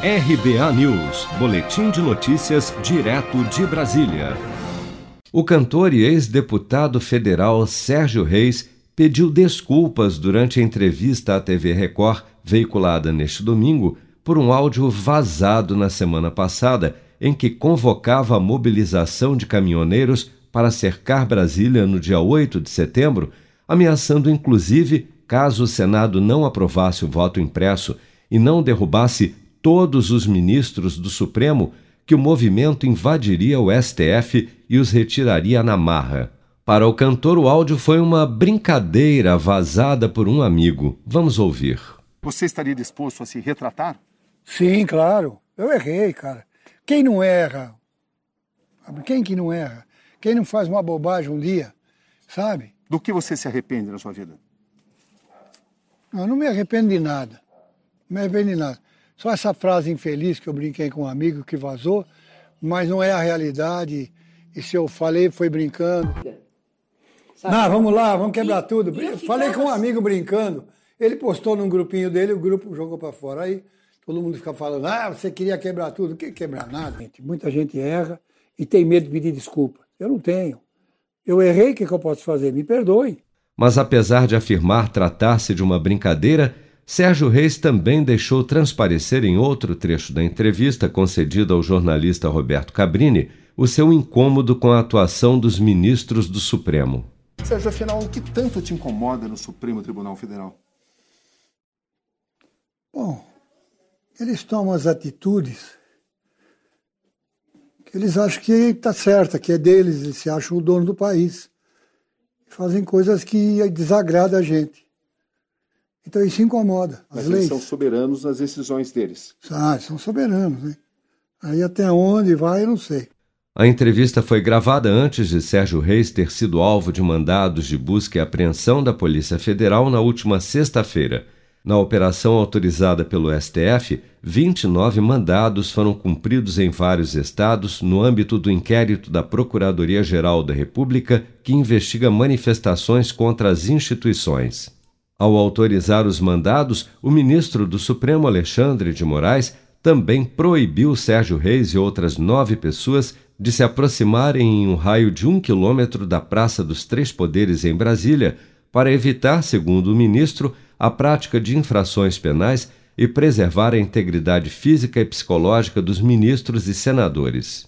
RBA News, Boletim de Notícias, direto de Brasília. O cantor e ex-deputado federal Sérgio Reis pediu desculpas durante a entrevista à TV Record, veiculada neste domingo, por um áudio vazado na semana passada, em que convocava a mobilização de caminhoneiros para cercar Brasília no dia 8 de setembro, ameaçando inclusive, caso o Senado não aprovasse o voto impresso e não derrubasse todos os ministros do Supremo, que o movimento invadiria o STF e os retiraria na marra. Para o cantor, o áudio foi uma brincadeira vazada por um amigo. Vamos ouvir. Você estaria disposto a se retratar? Sim, claro. Eu errei, cara. Quem não erra? Quem que não erra? Quem não faz uma bobagem um dia, sabe? Do que você se arrepende na sua vida? Eu não me arrependo de nada. Não me arrependo de nada. Só essa frase infeliz que eu brinquei com um amigo que vazou, mas não é a realidade. E se eu falei, foi brincando. Sabe? Não, vamos lá, vamos quebrar tudo. Eu falei com um amigo brincando. Ele postou num grupinho dele, o grupo jogou para fora. Aí todo mundo fica falando, ah, você queria quebrar tudo. Que quebrar nada? Muita gente erra e tem medo de pedir desculpa. Eu não tenho. Eu errei, o que, que eu posso fazer? Me perdoe. Mas apesar de afirmar tratar-se de uma brincadeira, Sérgio Reis também deixou transparecer em outro trecho da entrevista concedida ao jornalista Roberto Cabrini o seu incômodo com a atuação dos ministros do Supremo. Sérgio, afinal, o que tanto te incomoda no Supremo Tribunal Federal? Bom, eles tomam as atitudes que eles acham que está certa, que é deles, eles se acham o dono do país. Fazem coisas que desagradam a gente. Então isso incomoda. Mas eles leis. são soberanos nas decisões deles. Ah, são soberanos, né? Aí até onde vai, eu não sei. A entrevista foi gravada antes de Sérgio Reis ter sido alvo de mandados de busca e apreensão da Polícia Federal na última sexta-feira. Na operação autorizada pelo STF, 29 mandados foram cumpridos em vários estados no âmbito do inquérito da Procuradoria-Geral da República que investiga manifestações contra as instituições. Ao autorizar os mandados, o ministro do Supremo Alexandre de Moraes também proibiu Sérgio Reis e outras nove pessoas de se aproximarem em um raio de um quilômetro da Praça dos Três Poderes em Brasília para evitar, segundo o ministro, a prática de infrações penais e preservar a integridade física e psicológica dos ministros e senadores.